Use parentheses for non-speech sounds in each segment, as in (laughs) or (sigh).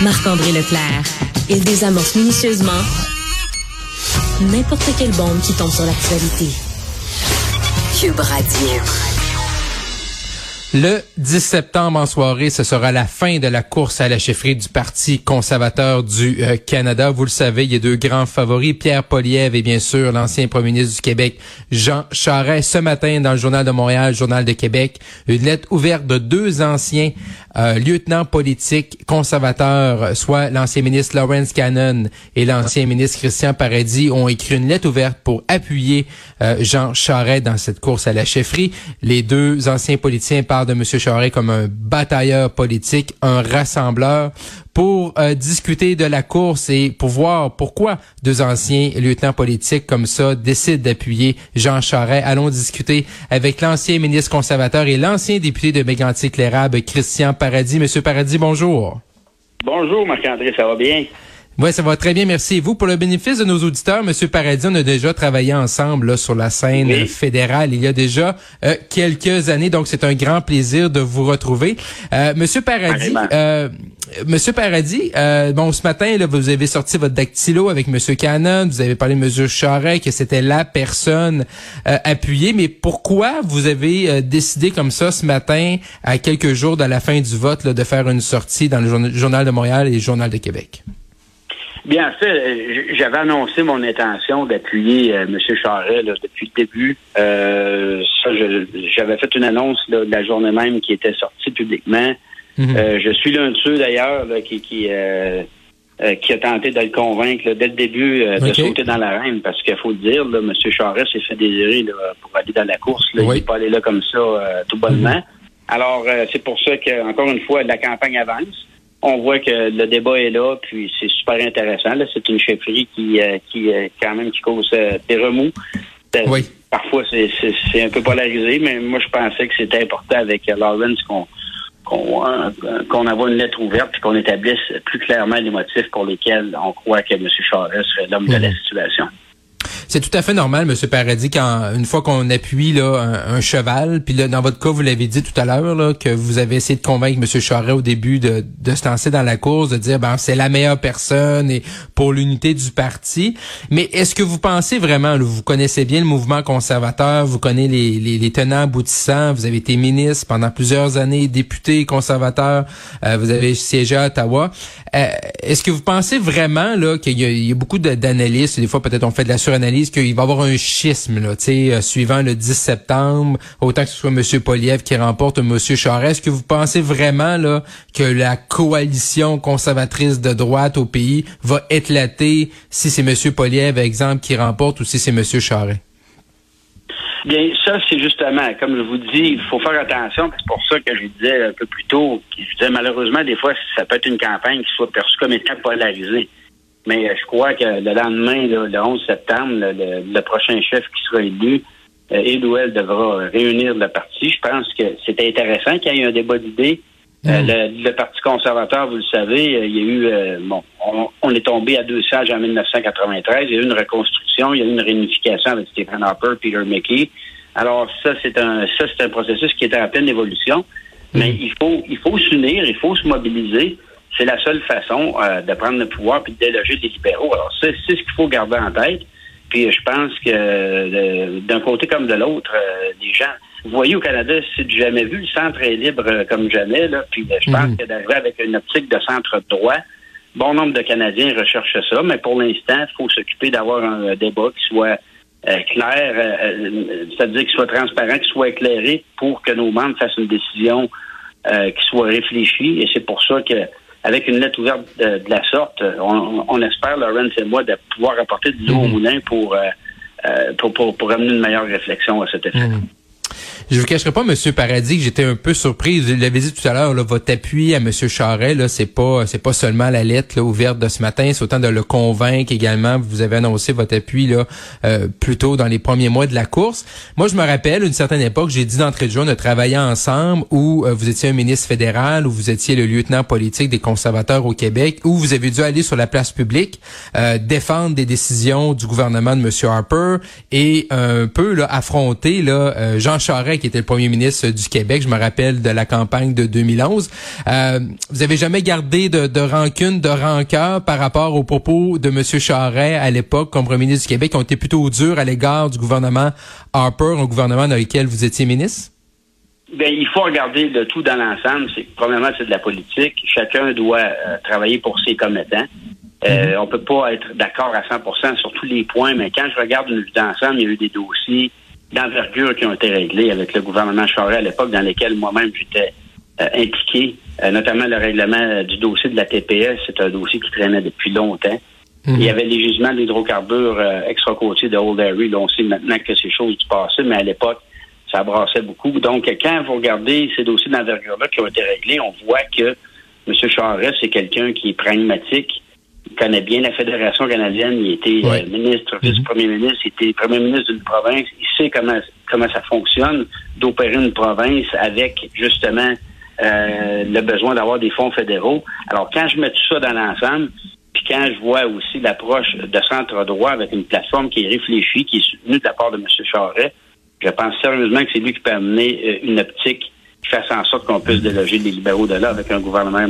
Marc-André Leclerc. Il désamorce minutieusement n'importe quelle bombe qui tombe sur l'actualité. Cube Radio. Le 10 septembre en soirée, ce sera la fin de la course à la chefferie du Parti conservateur du euh, Canada. Vous le savez, il y a deux grands favoris, Pierre Poliev et bien sûr l'ancien premier ministre du Québec, Jean Charest. Ce matin, dans le Journal de Montréal, Journal de Québec, une lettre ouverte de deux anciens euh, lieutenants politiques conservateurs, soit l'ancien ministre Lawrence Cannon et l'ancien ministre Christian Paradis, ont écrit une lettre ouverte pour appuyer euh, Jean Charest dans cette course à la chefferie. Les deux anciens politiciens parlent de M. Charest comme un batailleur politique, un rassembleur pour euh, discuter de la course et pour voir pourquoi deux anciens lieutenants politiques comme ça décident d'appuyer Jean Charest. Allons discuter avec l'ancien ministre conservateur et l'ancien député de Mégantic-Lérable, Christian Paradis. Monsieur Paradis, bonjour. Bonjour, Marc-André, ça va bien? Oui, ça va très bien, merci. vous, pour le bénéfice de nos auditeurs, Monsieur Paradis, on a déjà travaillé ensemble là, sur la scène fédérale il y a déjà euh, quelques années, donc c'est un grand plaisir de vous retrouver. Euh, Monsieur Paradis, euh, Monsieur Paradis, euh, bon, ce matin, là, vous avez sorti votre dactylo avec Monsieur Cannon, vous avez parlé de Monsieur Charest, que c'était la personne appuyée, mais pourquoi vous avez décidé comme ça ce matin, à quelques jours de la fin du vote, là, de faire une sortie dans le Journal de Montréal et le Journal de Québec? Bien, en fait, j'avais annoncé mon intention d'appuyer euh, M. Charest depuis le début. Euh, j'avais fait une annonce de la journée même qui était sortie publiquement. Mhm. Euh, je suis l'un de ceux d'ailleurs qui, qui, euh, qui a tenté de le convaincre dès le début de sauter dans l'arène, parce qu'il faut le dire, là, M. Charest s'est fait désirer pour aller dans la course. Il n'est pas allé là comme ça tout bonnement. Mhm. Alors, c'est pour ça que, encore une fois, la campagne avance on voit que le débat est là, puis c'est super intéressant. C'est une chefferie qui, euh, qui euh, quand même qui cause euh, des remous. Oui. Parfois, c'est un peu polarisé, mais moi, je pensais que c'était important avec Lawrence qu'on qu'on envoie une lettre ouverte et qu'on établisse plus clairement les motifs pour lesquels on croit que M. Charest serait l'homme de la mhm. situation. C'est tout à fait normal, Monsieur Paradis, quand une fois qu'on appuie là un, cheval, puis là, dans votre cas, vous l'avez dit tout à l'heure, là, que vous avez essayé de convaincre Monsieur Charest au début de, de se lancer dans la course, de dire ben c'est la meilleure personne et pour l'unité du parti. Mais est-ce que vous pensez vraiment, vous connaissez bien le mouvement conservateur, vous connaissez les, les, les tenants aboutissants, vous avez été ministre pendant plusieurs années, député conservateur, euh, vous avez siégé à Ottawa. Euh, est-ce que vous pensez vraiment là qu'il y, y, a beaucoup d'analystes, des fois peut-être on fait de la suranalyse qu'il va y avoir un schisme là, euh, suivant le 10 septembre, autant que ce soit M. Poliev qui remporte ou M. Charest. Est-ce que vous pensez vraiment là que la coalition conservatrice de droite au pays va éclater si c'est M. Poliev, exemple, qui remporte ou si c'est M. Charest? Bien, ça, c'est justement, comme je vous dis, il faut faire attention. C'est pour ça que je disais un peu plus tôt, je disais malheureusement, des fois, ça peut être une campagne qui soit perçue comme étant polarisée. Mais euh, je crois que le lendemain, le 11 septembre, le, prochain chef qui sera élu, euh, il ou elle devra réunir le parti. Je pense que c'était intéressant qu'il y ait un débat d'idées. Euh, mm. le, Parti conservateur, vous le savez, il y a eu, bon, on, est tombé à deux sages en 1993. Il y a eu une reconstruction, il y a eu une réunification avec Stephen Harper, Peter Mickey. Alors ça, c'est un, ça c'est un processus qui est en pleine évolution. Mais mm. il faut, il faut s'unir, il faut se mobiliser c'est la seule façon euh, de prendre le pouvoir puis de déloger des libéraux. Alors, c'est ce qu'il faut garder en tête. Puis je pense que euh, d'un côté comme de l'autre, euh, les gens. Vous voyez au Canada, c'est jamais vu. Le centre est libre comme jamais. Là, puis je pense mhm. que d'arriver avec une optique de centre droit, bon nombre de Canadiens recherchent ça, mais pour l'instant, il faut s'occuper d'avoir un débat qui soit clair, c'est-à-dire qu'il soit transparent, qu'il soit éclairé pour que nos membres fassent une décision qui soit réfléchie. Et c'est pour ça que avec une lettre ouverte de, la sorte, on, espère, Laurence et moi, de pouvoir apporter du l'eau au mmh. moulin pour, euh, euh, pour, pour, pour, amener une meilleure réflexion à cet effet. Mmh. Je vous cacherai pas, Monsieur Paradis, que j'étais un peu surpris. Vous l'avez dit tout à l'heure, votre appui à Monsieur Charret, là, c'est pas, c'est pas seulement la lettre ouverte de ce matin, c'est autant de le convaincre également. Vous avez annoncé votre appui là, euh, plus tôt dans les premiers mois de la course. Moi, je me rappelle, une certaine époque, j'ai dit d'entrée de jeu, on a ensemble, où euh, vous étiez un ministre fédéral, où vous étiez le lieutenant politique des conservateurs au Québec, où vous avez dû aller sur la place publique euh, défendre des décisions du gouvernement de Monsieur Harper et un peu affronter là, Jean Charest qui était le premier ministre du Québec. Je me rappelle de la campagne de 2011. Euh, vous avez jamais gardé de, de, rancune, de rancœur par rapport aux propos de M. Charest à l'époque comme premier ministre du Québec, qui ont été plutôt durs à l'égard du gouvernement Harper, un gouvernement dans lequel vous étiez ministre? Ben, il faut regarder le tout dans l'ensemble. C'est premièrement, c'est de la politique. Chacun doit euh, travailler pour ses commettants. Euh, mhm. On peut pas être d'accord à 100% sur tous les points, mais quand je regarde une vue d'ensemble, il y a eu des dossiers d'envergure qui ont été réglés avec le gouvernement Charest à l'époque, dans lesquels moi-même j'étais euh, impliqué, euh, notamment le règlement du dossier de la TPS. C'est un dossier qui traînait depuis longtemps. Mhm. Il y avait les gisements d'hydrocarbures extra-côtiers de Old Harry. on sait maintenant que ces choses du passé, mais à l'époque, ça brassait beaucoup. Donc, quand vous regardez ces dossiers d'envergure-là qui ont été réglés, on voit que M. Charest, c'est quelqu'un qui est pragmatique, connaît bien la Fédération canadienne, il était euh, ministre, mhm. vice-premier ministre, il était premier ministre d'une province, il sait comment, comment ça fonctionne d'opérer une province avec justement euh, le besoin d'avoir des fonds fédéraux. Alors, quand je mets tout ça dans l'ensemble, puis quand je vois aussi l'approche de centre droit avec une plateforme qui est réfléchie, qui est soutenue de la part de M. Charret, je pense sérieusement que c'est lui qui peut amener euh, une optique qui fasse en sorte qu'on puisse déloger les libéraux de là avec un gouvernement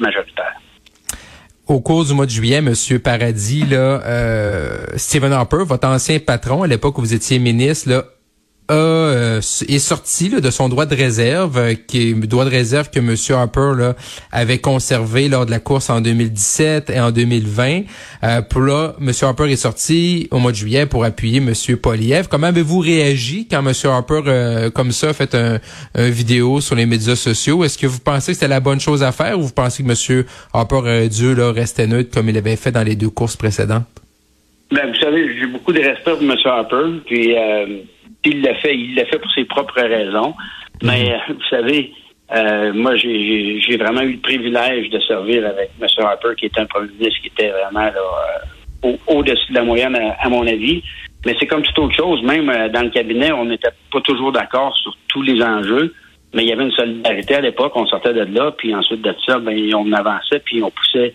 majoritaire. Au cours du mois de juillet, Monsieur Paradis, là, euh, Stephen Harper, votre ancien patron à l'époque où vous étiez ministre, là, euh, est sorti de son droit de réserve, euh, qui est droit de réserve que M. Harper là, avait conservé lors de la course en 2017 et en 2020. Euh, pour là, M. Harper est sorti au mois de juillet pour appuyer M. Poliev. Comment avez-vous réagi quand M. Harper, euh, comme ça, a fait un, vidéo sur les médias sociaux? Est-ce que vous pensez que c'était la bonne chose à faire ou vous pensez que M. Harper aurait dû là, rester neutre comme il avait fait dans les deux courses précédentes? Ben, vous savez, j'ai beaucoup de respect pour M. Harper. Puis il l'a fait, il l'a fait pour ses propres raisons. Mais mhm. vous savez, euh, moi, j'ai vraiment eu le privilège de servir avec M. Harper, qui est un premier ministre qui était vraiment euh, au-dessus de la moyenne, à, mon avis. Mais c'est comme toute autre chose. Même euh, dans le cabinet, on n'était pas toujours d'accord sur tous les enjeux. Mais il y avait une solidarité à l'époque. On sortait de là, puis ensuite de ça, ben, on avançait, puis on poussait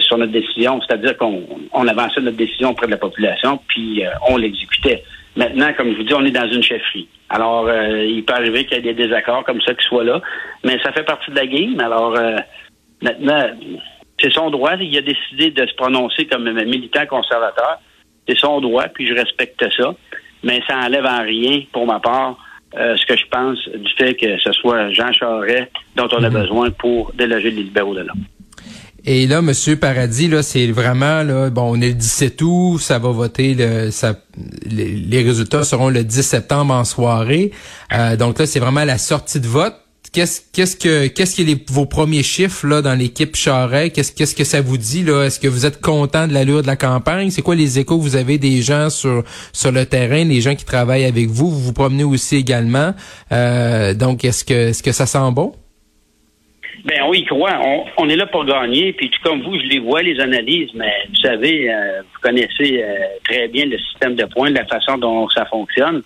sur notre décision. C'est-à-dire qu'on on avançait notre décision auprès de la population, puis on l'exécutait. Maintenant, comme je vous dis, on est dans une chefferie. Alors, euh, il peut arriver qu'il y ait des désaccords comme ça qui soient là, mais ça fait partie de la game. Alors, euh, maintenant, c'est son droit. Il a décidé de se prononcer comme militant conservateur. C'est son droit, puis je respecte ça. Mais ça enlève en rien, pour ma part, euh, ce que je pense du fait que ce soit Jean Charest dont on a mhm. besoin pour déloger les libéraux de là. Et là, Monsieur Paradis, là, c'est vraiment là, bon, on est le 17 août, ça va voter, le, ça, les, résultats seront le 10 septembre en soirée. Euh, donc là, c'est vraiment la sortie de vote. Qu'est-ce, qu'est-ce que, qu'est-ce qui est vos premiers chiffres là dans l'équipe Charret Qu'est-ce, qu'est-ce que ça vous dit là? Est-ce que vous êtes content de l'allure de la campagne? C'est quoi les échos? Que vous avez des gens sur sur le terrain, les gens qui travaillent avec vous Vous vous promenez aussi également. Euh, donc, est-ce que, est-ce que ça sent bon? Ben oui, croit. On, on, est là pour gagner. Puis comme vous, je les vois, les analyses, mais vous savez, euh, vous connaissez euh, très bien le système de points, la façon dont ça fonctionne.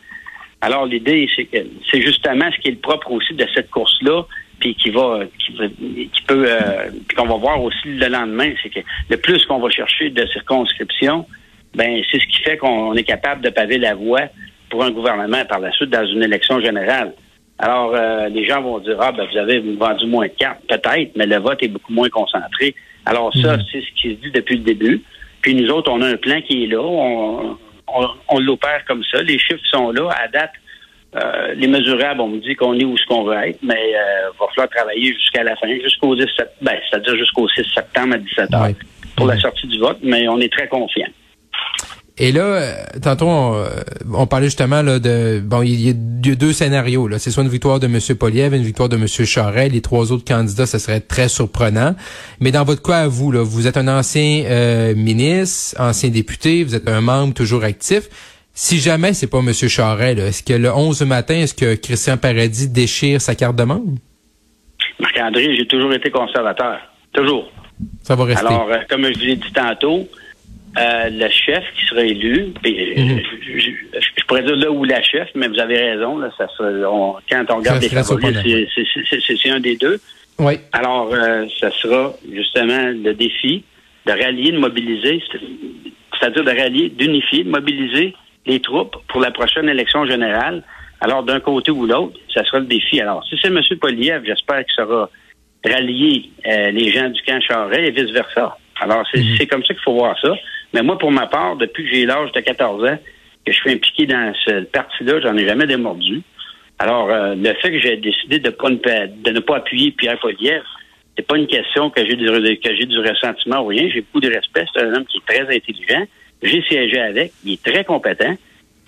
Alors l'idée, c'est que c'est justement ce qui est le propre aussi de cette course-là, puis qui va, qui, peut, euh, qu'on va voir aussi le lendemain, c'est que le plus qu'on va chercher de circonscription, ben c'est ce qui fait qu'on est capable de paver la voie pour un gouvernement par la suite dans une élection générale. Alors, euh, les gens vont dire, ah, ben, vous avez vendu moins de cartes, peut-être, mais le vote est beaucoup moins concentré. Alors, ça, mhm. c'est ce qui se dit depuis le début. Puis nous autres, on a un plan qui est là. On, on, l'opère comme ça. Les chiffres sont là. À date, euh, les mesurables, on me dit qu'on est où ce qu'on veut être, mais il euh, va falloir travailler jusqu'à la fin, jusqu'au 10 ben, c'est-à-dire jusqu'au 6 septembre à 17 h pour la sortie du vote, mais on est très confiants. Et là, euh, tantôt, euh, on, parlait justement là, de... Bon, il y, a deux scénarios. Là. C'est soit une victoire de M. Poliev, une victoire de M. Charest. Les trois autres candidats, ça serait très surprenant. Mais dans votre cas, à vous, là, vous êtes un ancien euh, ministre, ancien député, vous êtes un membre toujours actif. Si jamais c'est pas M. Charest, est-ce que le 11 matin, est-ce que Christian Paradis déchire sa carte de membre? Marc-André, j'ai toujours été conservateur. Toujours. Ça va rester. Alors, comme je vous l'ai dit tantôt, euh, le chef qui sera élu, mhm. je, pourrais dire là où la chef, mais vous avez raison, là, ça quand on regarde les favoris, c'est un des deux. Oui. Alors, euh, ça sera justement le défi de rallier, de mobiliser, c'est-à-dire de rallier, d'unifier, de mobiliser les troupes pour la prochaine élection générale. Alors, d'un côté ou l'autre, ça sera le défi. Alors, si c'est M. Poliev, j'espère qu'il sera rallier euh, les gens du camp Charest et vice-versa. Alors, mhm. c'est comme ça qu'il faut voir ça. Mais moi, pour ma part, depuis que j'ai l'âge de 14 ans, que je suis impliqué dans ce parti-là, j'en ai jamais démordu. Alors, euh, le fait que j'ai décidé de, pas, de ne pas appuyer Pierre Poliev, c'est pas une question que j'ai du, que j'ai du ressentiment ou rien. J'ai beaucoup de respect. C'est un homme qui est très intelligent. J'ai siégé avec. Il est très compétent.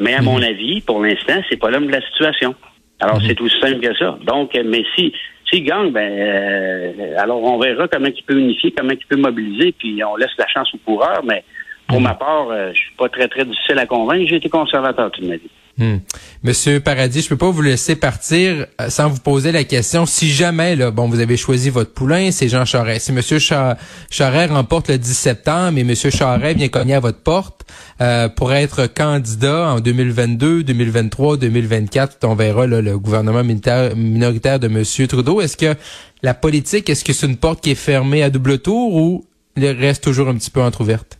Mais à mon mhm. avis, pour l'instant, c'est pas l'homme de la situation. Alors, mhm. c'est aussi simple que ça. Donc, mais si s'il gagne, ben, euh, alors on verra comment il peut unifier, comment il peut mobiliser, puis on laisse la chance au coureur. Mais pour ma part, euh, je suis pas très, très difficile à convaincre. J'ai été conservateur toute ma vie. Hmm. Monsieur Paradis, je peux pas vous laisser partir euh, sans vous poser la question. Si jamais, là, bon, vous avez choisi votre poulain, c'est Jean Charest. Si Monsieur Charest remporte le 10 septembre et Monsieur Charest vient cogner à votre porte euh, pour être candidat en 2022, 2023, 2024, on verra le gouvernement minoritaire de Monsieur Trudeau. Est-ce que la politique, est-ce que c'est une porte qui est fermée à double tour ou il reste toujours un petit peu entrouverte?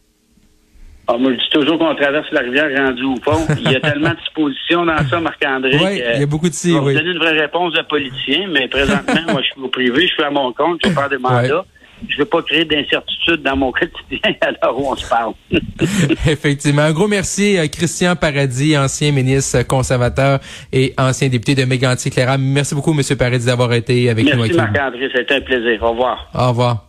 Ah, moi, je dis toujours qu'on traverse la rivière rendue au fond. (laughs) Il y a tellement de dispositions dans ça, Marc-André. Oui, il y a beaucoup de si, oui. Je donner une vraie réponse de politicien, mais présentement, (laughs) moi, je suis au privé, je suis à mon compte, je vais faire des mandats. Je ne veux pas créer d'incertitude dans mon quotidien (laughs) à l'heure où on se parle. Effectivement. Un gros merci à Christian Paradis, ancien ministre conservateur et ancien député de Mégantic-Cléram. Merci beaucoup, M. Paradis, d'avoir été avec nous. Merci, Marc-André. C'était un plaisir. Au revoir. Au revoir.